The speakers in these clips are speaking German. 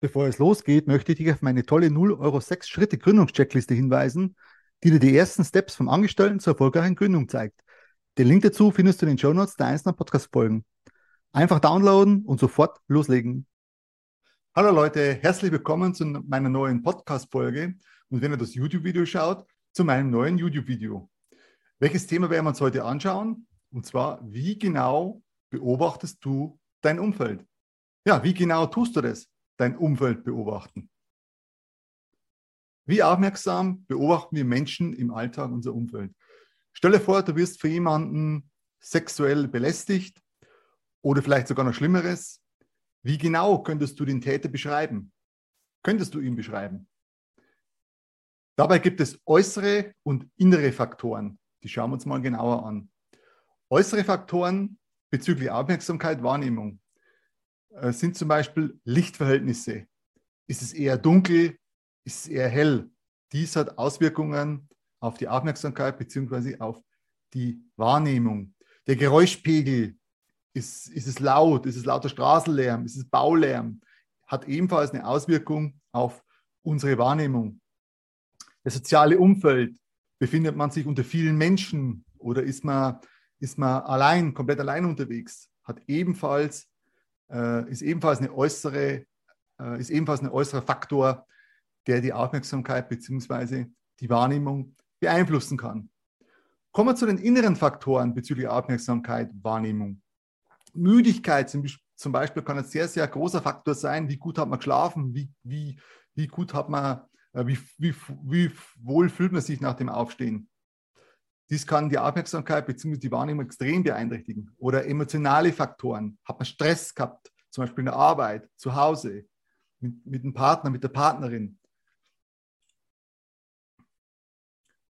Bevor es losgeht, möchte ich dich auf meine tolle 0 Euro 6 Schritte Gründungscheckliste hinweisen, die dir die ersten Steps vom Angestellten zur erfolgreichen Gründung zeigt. Den Link dazu findest du in den Show Notes der einzelnen Podcast-Folgen. Einfach downloaden und sofort loslegen. Hallo Leute, herzlich willkommen zu meiner neuen Podcast-Folge und wenn ihr das YouTube-Video schaut, zu meinem neuen YouTube-Video. Welches Thema werden wir uns heute anschauen? Und zwar, wie genau beobachtest du dein Umfeld? Ja, wie genau tust du das? Dein Umfeld beobachten. Wie aufmerksam beobachten wir Menschen im Alltag unser Umfeld? Stelle vor, du wirst für jemanden sexuell belästigt oder vielleicht sogar noch Schlimmeres. Wie genau könntest du den Täter beschreiben? Könntest du ihn beschreiben? Dabei gibt es äußere und innere Faktoren. Die schauen wir uns mal genauer an. Äußere Faktoren bezüglich Aufmerksamkeit, Wahrnehmung sind zum Beispiel Lichtverhältnisse. Ist es eher dunkel? Ist es eher hell? Dies hat Auswirkungen auf die Aufmerksamkeit bzw. auf die Wahrnehmung. Der Geräuschpegel, ist, ist es laut? Ist es lauter Straßenlärm? Ist es Baulärm? Hat ebenfalls eine Auswirkung auf unsere Wahrnehmung. Das soziale Umfeld, befindet man sich unter vielen Menschen oder ist man, ist man allein, komplett allein unterwegs, hat ebenfalls äh, ist ebenfalls eine äußere, äh, ist ebenfalls ein äußerer Faktor, der die Aufmerksamkeit bzw. die Wahrnehmung beeinflussen kann. Kommen wir zu den inneren Faktoren bezüglich Aufmerksamkeit, Wahrnehmung. Müdigkeit zum Beispiel kann ein sehr, sehr großer Faktor sein. Wie gut hat man geschlafen? Wie, wie, wie gut hat man, äh, wie, wie, wie wohl fühlt man sich nach dem Aufstehen? Dies kann die Aufmerksamkeit bzw. die Wahrnehmung extrem beeinträchtigen. Oder emotionale Faktoren. Hat man Stress gehabt, zum Beispiel in der Arbeit, zu Hause, mit, mit dem Partner, mit der Partnerin.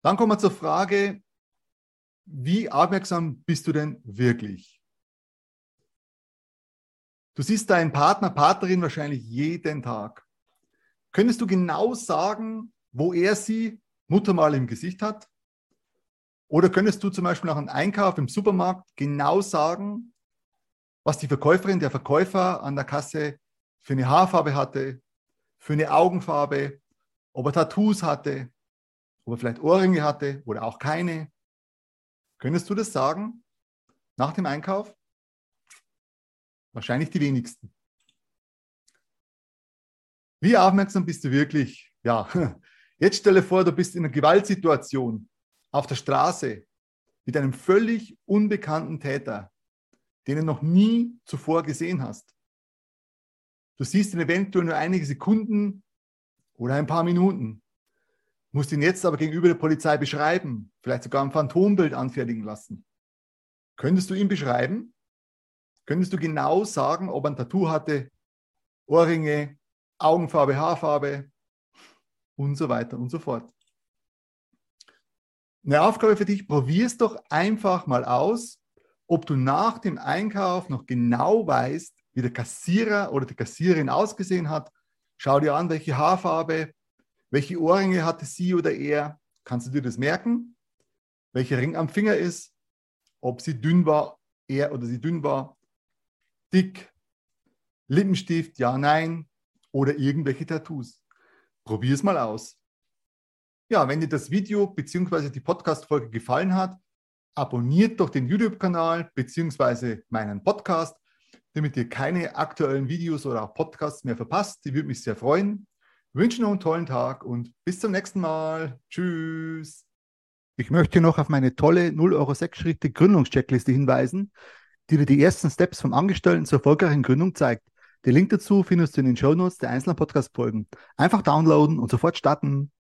Dann kommen wir zur Frage, wie aufmerksam bist du denn wirklich? Du siehst deinen Partner, Partnerin wahrscheinlich jeden Tag. Könntest du genau sagen, wo er sie Muttermal im Gesicht hat? Oder könntest du zum Beispiel nach einem Einkauf im Supermarkt genau sagen, was die Verkäuferin, der Verkäufer an der Kasse für eine Haarfarbe hatte, für eine Augenfarbe, ob er Tattoos hatte, ob er vielleicht Ohrringe hatte oder auch keine. Könntest du das sagen nach dem Einkauf? Wahrscheinlich die wenigsten. Wie aufmerksam bist du wirklich? Ja, jetzt stelle vor, du bist in einer Gewaltsituation auf der Straße mit einem völlig unbekannten Täter, den du noch nie zuvor gesehen hast. Du siehst ihn eventuell nur einige Sekunden oder ein paar Minuten, musst ihn jetzt aber gegenüber der Polizei beschreiben, vielleicht sogar ein Phantombild anfertigen lassen. Könntest du ihn beschreiben? Könntest du genau sagen, ob er ein Tattoo hatte, Ohrringe, Augenfarbe, Haarfarbe und so weiter und so fort eine Aufgabe für dich, probier es doch einfach mal aus, ob du nach dem Einkauf noch genau weißt, wie der Kassierer oder die Kassiererin ausgesehen hat. Schau dir an, welche Haarfarbe, welche Ohrringe hatte sie oder er. Kannst du dir das merken? Welcher Ring am Finger ist, ob sie dünn war, er oder sie dünn war, dick, Lippenstift, ja, nein oder irgendwelche Tattoos. Probier es mal aus. Ja, wenn dir das Video bzw. die Podcast-Folge gefallen hat, abonniert doch den YouTube-Kanal bzw. meinen Podcast, damit ihr keine aktuellen Videos oder auch Podcasts mehr verpasst. Die würde mich sehr freuen. Ich wünsche noch einen tollen Tag und bis zum nächsten Mal. Tschüss. Ich möchte noch auf meine tolle 0 Euro 6 Schritte Gründungscheckliste hinweisen, die dir die ersten Steps vom Angestellten zur erfolgreichen Gründung zeigt. Den Link dazu findest du in den Show Notes der einzelnen Podcast-Folgen. Einfach downloaden und sofort starten.